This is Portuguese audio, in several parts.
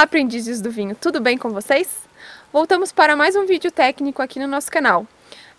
Olá, aprendizes do vinho, tudo bem com vocês? Voltamos para mais um vídeo técnico aqui no nosso canal.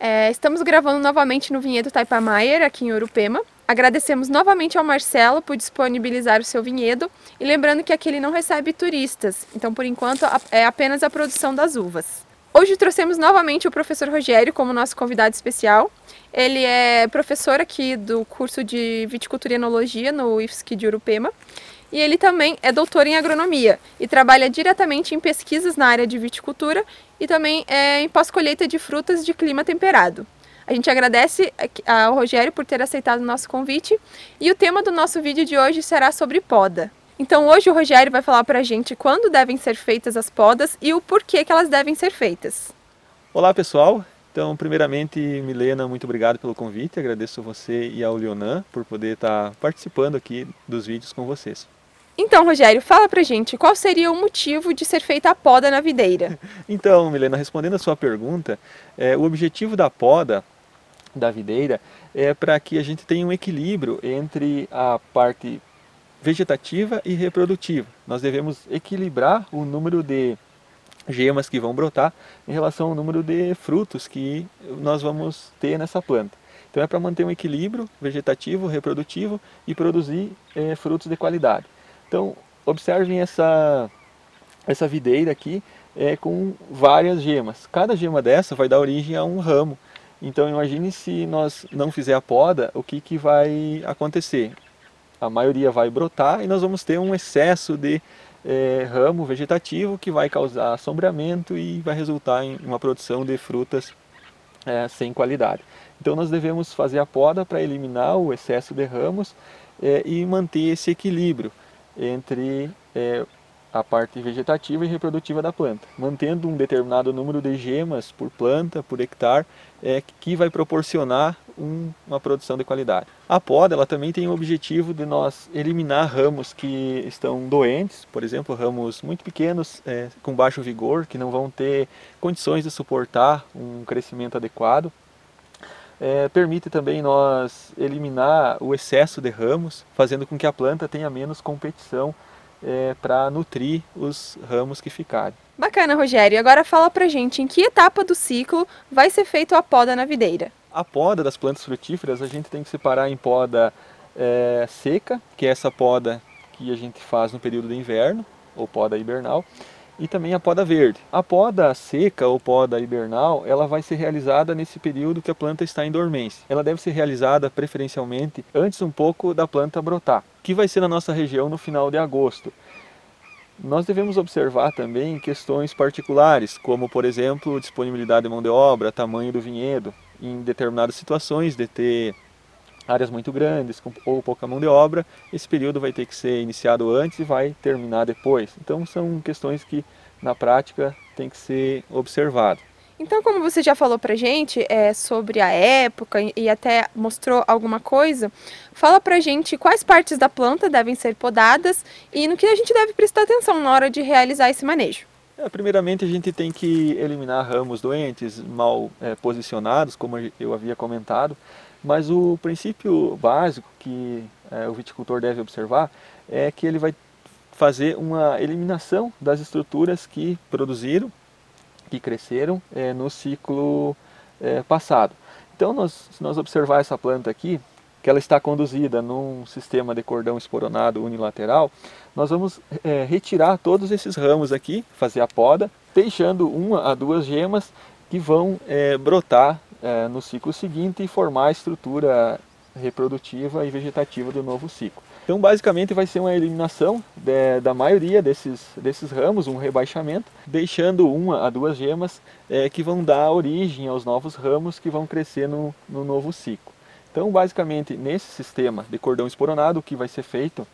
É, estamos gravando novamente no vinhedo Taipamaier, aqui em Urupema. Agradecemos novamente ao Marcelo por disponibilizar o seu vinhedo e lembrando que aqui ele não recebe turistas, então por enquanto é apenas a produção das uvas. Hoje trouxemos novamente o professor Rogério como nosso convidado especial. Ele é professor aqui do curso de Viticultura e Enologia no IFSC de Urupema e ele também é doutor em agronomia e trabalha diretamente em pesquisas na área de viticultura e também é, em pós-colheita de frutas de clima temperado. A gente agradece ao Rogério por ter aceitado o nosso convite e o tema do nosso vídeo de hoje será sobre poda. Então hoje o Rogério vai falar para a gente quando devem ser feitas as podas e o porquê que elas devem ser feitas. Olá pessoal, então primeiramente Milena, muito obrigado pelo convite, agradeço você e ao Leonan por poder estar participando aqui dos vídeos com vocês. Então, Rogério, fala pra gente, qual seria o motivo de ser feita a poda na videira? então, Milena, respondendo a sua pergunta, é, o objetivo da poda da videira é para que a gente tenha um equilíbrio entre a parte vegetativa e reprodutiva. Nós devemos equilibrar o número de gemas que vão brotar em relação ao número de frutos que nós vamos ter nessa planta. Então é para manter um equilíbrio vegetativo, reprodutivo e produzir é, frutos de qualidade. Então, observem essa, essa videira aqui é, com várias gemas. Cada gema dessa vai dar origem a um ramo. Então, imagine se nós não fizer a poda, o que, que vai acontecer? A maioria vai brotar e nós vamos ter um excesso de é, ramo vegetativo que vai causar assombramento e vai resultar em uma produção de frutas é, sem qualidade. Então nós devemos fazer a poda para eliminar o excesso de ramos é, e manter esse equilíbrio entre é, a parte vegetativa e reprodutiva da planta, mantendo um determinado número de gemas por planta, por hectare, é, que vai proporcionar um, uma produção de qualidade. A poda ela também tem o objetivo de nós eliminar ramos que estão doentes, por exemplo, ramos muito pequenos, é, com baixo vigor, que não vão ter condições de suportar um crescimento adequado é, permite também nós eliminar o excesso de ramos, fazendo com que a planta tenha menos competição é, para nutrir os ramos que ficarem. Bacana, Rogério. Agora fala pra gente em que etapa do ciclo vai ser feita a poda na videira. A poda das plantas frutíferas a gente tem que separar em poda é, seca, que é essa poda que a gente faz no período de inverno, ou poda hibernal, e também a poda verde. A poda seca ou poda hibernal, ela vai ser realizada nesse período que a planta está em dormência. Ela deve ser realizada preferencialmente antes um pouco da planta brotar, que vai ser na nossa região no final de agosto. Nós devemos observar também questões particulares, como por exemplo, disponibilidade de mão de obra, tamanho do vinhedo, em determinadas situações de ter áreas muito grandes ou pouca mão de obra, esse período vai ter que ser iniciado antes e vai terminar depois. Então são questões que na prática tem que ser observado. Então, como você já falou pra gente é, sobre a época e até mostrou alguma coisa, fala pra gente quais partes da planta devem ser podadas e no que a gente deve prestar atenção na hora de realizar esse manejo. É, primeiramente, a gente tem que eliminar ramos doentes, mal é, posicionados, como eu havia comentado. Mas o princípio básico que é, o viticultor deve observar é que ele vai fazer uma eliminação das estruturas que produziram, que cresceram é, no ciclo é, passado. Então, nós, se nós observar essa planta aqui, que ela está conduzida num sistema de cordão esporonado unilateral, nós vamos é, retirar todos esses ramos aqui, fazer a poda, deixando uma a duas gemas que vão é, brotar é, no ciclo seguinte e formar a estrutura reprodutiva e vegetativa do novo ciclo. Então, basicamente, vai ser uma eliminação de, da maioria desses, desses ramos, um rebaixamento, deixando uma a duas gemas é, que vão dar origem aos novos ramos que vão crescer no, no novo ciclo. Então, basicamente, nesse sistema de cordão esporonado, o que vai ser feito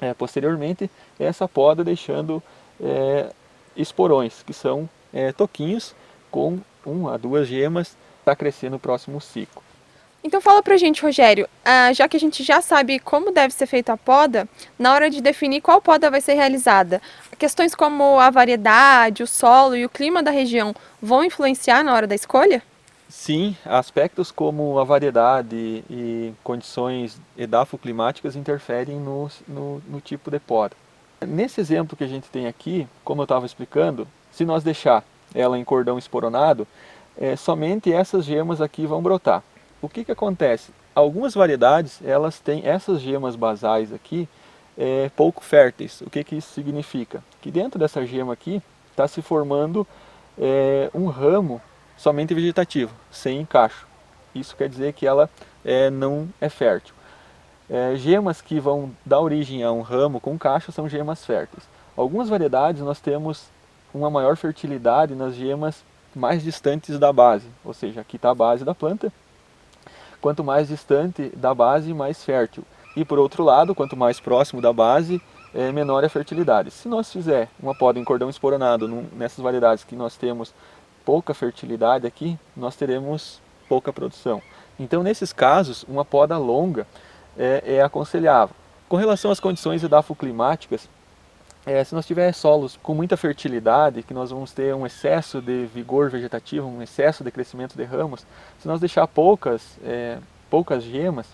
é, posteriormente é essa poda deixando é, esporões, que são é, toquinhos com uma a duas gemas para crescer no próximo ciclo. Então fala pra gente, Rogério, ah, já que a gente já sabe como deve ser feita a poda, na hora de definir qual poda vai ser realizada, questões como a variedade, o solo e o clima da região vão influenciar na hora da escolha? Sim, aspectos como a variedade e condições edafoclimáticas interferem no, no, no tipo de poda. Nesse exemplo que a gente tem aqui, como eu estava explicando, se nós deixar ela em cordão esporonado, é, somente essas gemas aqui vão brotar. O que, que acontece? Algumas variedades, elas têm essas gemas basais aqui é, pouco férteis. O que, que isso significa? Que dentro dessa gema aqui está se formando é, um ramo somente vegetativo, sem encaixo. Isso quer dizer que ela é, não é fértil. É, gemas que vão dar origem a um ramo com cacho são gemas férteis. Algumas variedades nós temos uma maior fertilidade nas gemas mais distantes da base, ou seja, aqui está a base da planta. Quanto mais distante da base, mais fértil. E por outro lado, quanto mais próximo da base, é, menor a fertilidade. Se nós fizer uma poda em cordão esporonado num, nessas variedades que nós temos pouca fertilidade aqui, nós teremos pouca produção. Então, nesses casos, uma poda longa é, é aconselhável. Com relação às condições edafoclimáticas, é, se nós tivermos solos com muita fertilidade, que nós vamos ter um excesso de vigor vegetativo, um excesso de crescimento de ramos, se nós deixar poucas, é, poucas gemas,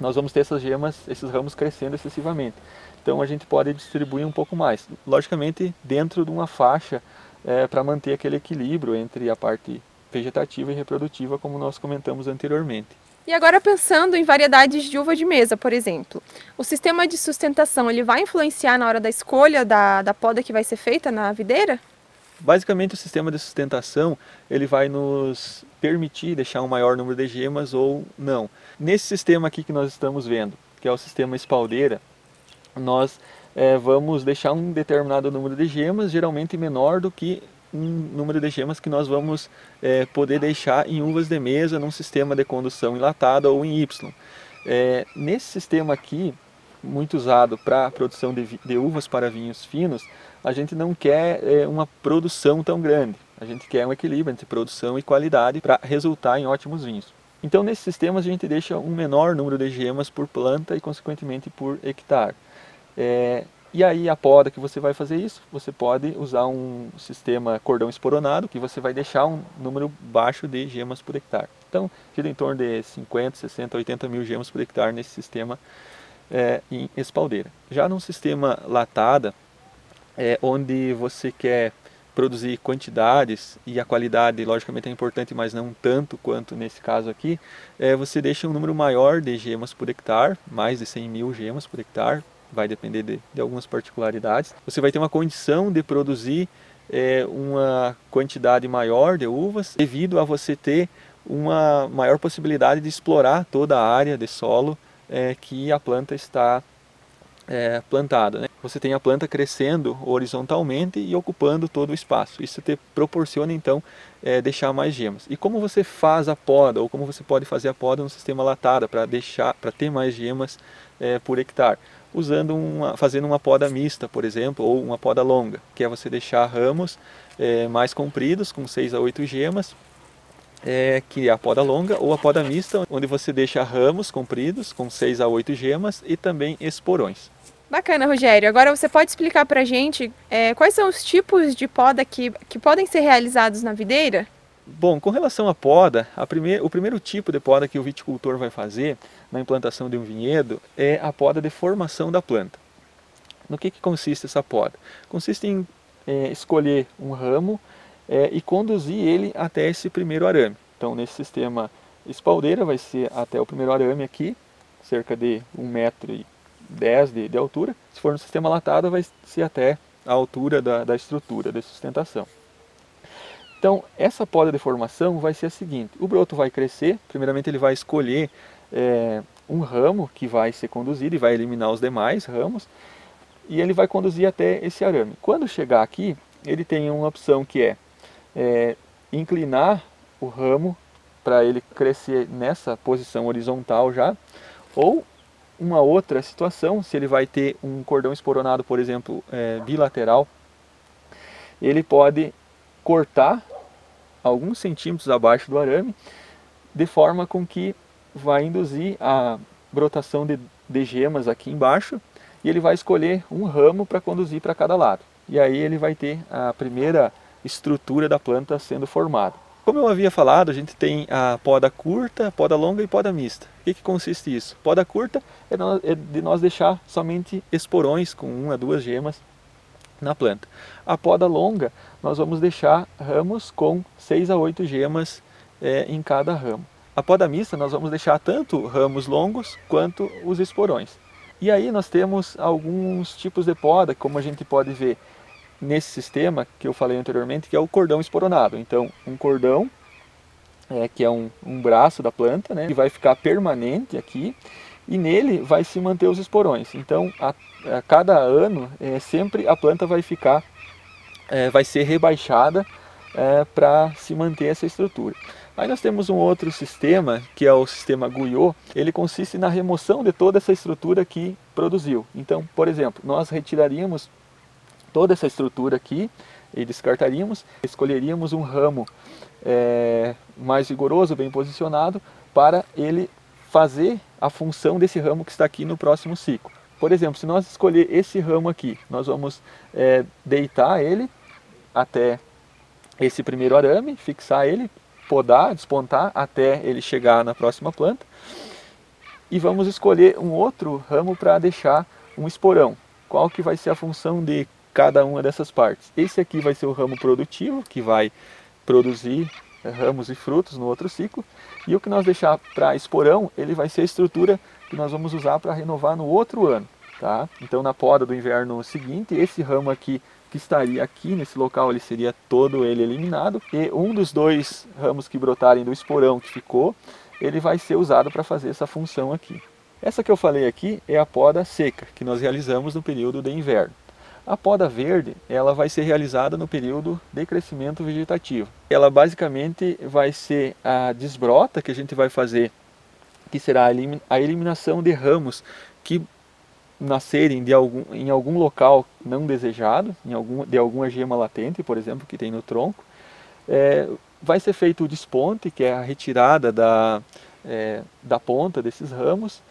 nós vamos ter essas gemas, esses ramos crescendo excessivamente. Então a gente pode distribuir um pouco mais, logicamente dentro de uma faixa é, para manter aquele equilíbrio entre a parte vegetativa e reprodutiva, como nós comentamos anteriormente. E agora pensando em variedades de uva de mesa, por exemplo, o sistema de sustentação ele vai influenciar na hora da escolha da, da poda que vai ser feita na videira? Basicamente o sistema de sustentação ele vai nos permitir deixar um maior número de gemas ou não. Nesse sistema aqui que nós estamos vendo, que é o sistema espaldeira, nós é, vamos deixar um determinado número de gemas, geralmente menor do que um número de gemas que nós vamos é, poder deixar em uvas de mesa num sistema de condução enlatada ou em Y. É, nesse sistema aqui, muito usado para a produção de, de, uvas para vinhos finos, a gente não quer é, uma produção tão grande. A gente quer um equilíbrio entre produção e qualidade para resultar em ótimos vinhos. Então, nesses sistemas, a gente deixa um menor número de gemas por planta e, consequentemente, por hectare. É, e aí a poda que você vai fazer isso, você pode usar um sistema cordão esporonado, que você vai deixar um número baixo de gemas por hectare. Então, gira em torno de 50, 60, 80 mil gemas por hectare nesse sistema é, em espaldeira. Já num sistema latada, é, onde você quer produzir quantidades e a qualidade logicamente é importante, mas não tanto quanto nesse caso aqui, é, você deixa um número maior de gemas por hectare, mais de 100 mil gemas por hectare, vai depender de, de algumas particularidades. Você vai ter uma condição de produzir é, uma quantidade maior de uvas devido a você ter uma maior possibilidade de explorar toda a área de solo é, que a planta está é, plantada. Né? Você tem a planta crescendo horizontalmente e ocupando todo o espaço. Isso te proporciona então é, deixar mais gemas. E como você faz a poda ou como você pode fazer a poda no sistema latada para deixar, para ter mais gemas por hectare? Usando uma, fazendo uma poda mista, por exemplo, ou uma poda longa, que é você deixar ramos é, mais compridos, com 6 a 8 gemas, é, que é a poda longa, ou a poda mista, onde você deixa ramos compridos, com 6 a 8 gemas, e também esporões. Bacana, Rogério. Agora você pode explicar para a gente é, quais são os tipos de poda que, que podem ser realizados na videira? Bom, com relação à poda, primeir, o primeiro tipo de poda que o viticultor vai fazer na implantação de um vinhedo é a poda de formação da planta. No que, que consiste essa poda? Consiste em é, escolher um ramo é, e conduzir ele até esse primeiro arame. Então, nesse sistema espaldeira, vai ser até o primeiro arame aqui, cerca de 1,10m de, de altura. Se for no sistema latado, vai ser até a altura da, da estrutura de sustentação. Então, essa poda de formação vai ser a seguinte: o broto vai crescer, primeiramente ele vai escolher é, um ramo que vai ser conduzido e vai eliminar os demais ramos, e ele vai conduzir até esse arame. Quando chegar aqui, ele tem uma opção que é, é inclinar o ramo para ele crescer nessa posição horizontal já, ou uma outra situação, se ele vai ter um cordão esporonado, por exemplo, é, bilateral, ele pode cortar alguns centímetros abaixo do arame, de forma com que vai induzir a brotação de, de gemas aqui embaixo e ele vai escolher um ramo para conduzir para cada lado. E aí ele vai ter a primeira estrutura da planta sendo formada. Como eu havia falado, a gente tem a poda curta, poda longa e poda mista. O que, que consiste isso? Poda curta é de nós deixar somente esporões com uma, duas gemas na planta. A poda longa, nós vamos deixar ramos com seis a oito gemas é, em cada ramo. A poda mista, nós vamos deixar tanto ramos longos quanto os esporões. E aí nós temos alguns tipos de poda, como a gente pode ver nesse sistema que eu falei anteriormente, que é o cordão esporonado. Então, um cordão, é, que é um, um braço da planta, né, que vai ficar permanente aqui, e nele vai se manter os esporões. Então, a, a cada ano, é, sempre a planta vai ficar, é, vai ser rebaixada é, para se manter essa estrutura. Aí nós temos um outro sistema, que é o sistema Guyot, ele consiste na remoção de toda essa estrutura que produziu. Então, por exemplo, nós retiraríamos toda essa estrutura aqui e descartaríamos, escolheríamos um ramo é, mais vigoroso, bem posicionado, para ele fazer a função desse ramo que está aqui no próximo ciclo. Por exemplo, se nós escolher esse ramo aqui, nós vamos é, deitar ele até esse primeiro arame, fixar ele, podar, despontar até ele chegar na próxima planta. E vamos escolher um outro ramo para deixar um esporão. Qual que vai ser a função de cada uma dessas partes? Esse aqui vai ser o ramo produtivo, que vai produzir ramos e frutos no outro ciclo. E o que nós deixar para esporão, ele vai ser a estrutura que nós vamos usar para renovar no outro ano. Tá? Então na poda do inverno seguinte, esse ramo aqui que estaria aqui nesse local, ele seria todo ele eliminado. E um dos dois ramos que brotarem do esporão que ficou, ele vai ser usado para fazer essa função aqui. Essa que eu falei aqui é a poda seca, que nós realizamos no período de inverno. A poda verde, ela vai ser realizada no período de crescimento vegetativo. Ela basicamente vai ser a desbrota que a gente vai fazer, que será a eliminação de ramos que nascerem de algum, em algum local não desejado, em algum, de alguma gema latente, por exemplo, que tem no tronco, é, vai ser feito o desponte, que é a retirada da, é, da ponta desses ramos,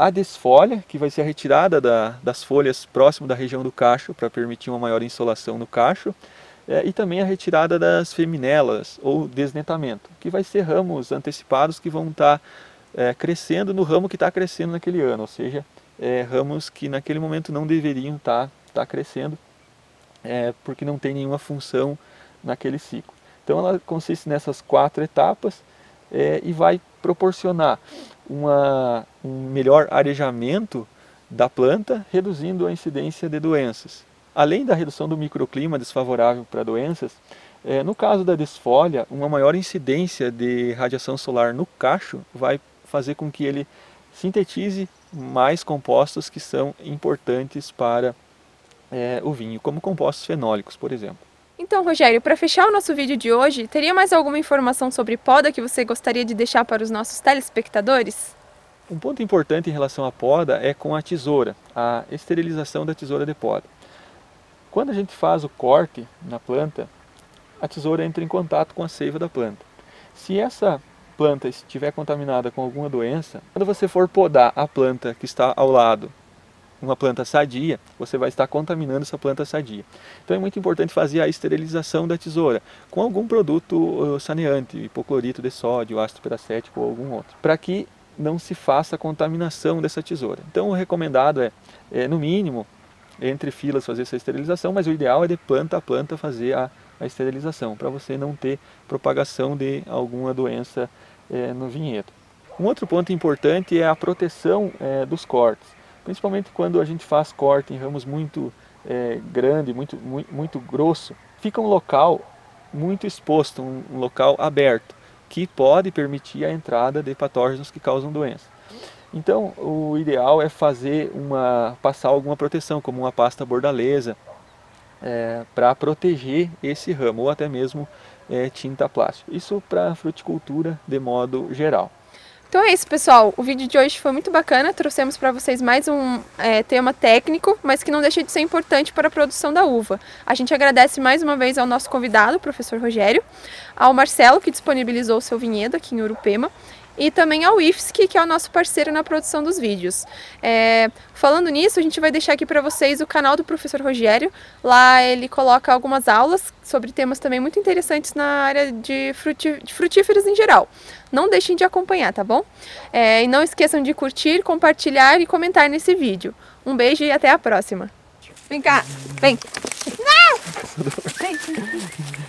a desfolha, que vai ser a retirada da, das folhas próximo da região do cacho, para permitir uma maior insolação no cacho, é, e também a retirada das feminelas, ou desnetamento, que vai ser ramos antecipados que vão estar tá, é, crescendo no ramo que está crescendo naquele ano, ou seja, é, ramos que naquele momento não deveriam estar tá, tá crescendo, é, porque não tem nenhuma função naquele ciclo. Então ela consiste nessas quatro etapas é, e vai proporcionar uma, um melhor arejamento da planta, reduzindo a incidência de doenças. Além da redução do microclima desfavorável para doenças, é, no caso da desfolha, uma maior incidência de radiação solar no cacho vai fazer com que ele sintetize mais compostos que são importantes para é, o vinho, como compostos fenólicos, por exemplo. Então, Rogério, para fechar o nosso vídeo de hoje, teria mais alguma informação sobre poda que você gostaria de deixar para os nossos telespectadores? Um ponto importante em relação à poda é com a tesoura, a esterilização da tesoura de poda. Quando a gente faz o corte na planta, a tesoura entra em contato com a seiva da planta. Se essa planta estiver contaminada com alguma doença, quando você for podar a planta que está ao lado, uma planta sadia, você vai estar contaminando essa planta sadia. Então é muito importante fazer a esterilização da tesoura com algum produto uh, saneante, hipoclorito de sódio, ácido peracético ou algum outro, para que não se faça a contaminação dessa tesoura. Então o recomendado é, é, no mínimo, entre filas fazer essa esterilização, mas o ideal é de planta a planta fazer a, a esterilização, para você não ter propagação de alguma doença é, no vinhedo. Um outro ponto importante é a proteção é, dos cortes, principalmente quando a gente faz corte em ramos muito é, grande, muito, muito, muito, grosso, fica um local muito exposto, um, local aberto, que pode permitir a entrada de patógenos que causam doença. Então, o ideal é fazer uma, passar alguma proteção, como uma pasta bordaleza, é, para proteger esse ramo, ou até mesmo é, tinta plástica. Isso para fruticultura de modo geral. Então é isso, pessoal. O vídeo de hoje foi muito bacana. Trouxemos para vocês mais um é, tema técnico, mas que não deixa de ser importante para a produção da uva. A gente agradece mais uma vez ao nosso convidado, o professor Rogério, ao Marcelo, que disponibilizou o seu vinhedo aqui em Urupema, e também ao IFSC, que é o nosso parceiro na produção dos vídeos. É, falando nisso, a gente vai deixar aqui para vocês o canal do professor Rogério. Lá ele coloca algumas aulas sobre temas também muito interessantes na área de, de frutíferos em geral. Não deixem de acompanhar, tá bom? É, e não esqueçam de curtir, compartilhar e comentar nesse vídeo. Um beijo e até a próxima. Vem cá, vem. Não! Vem.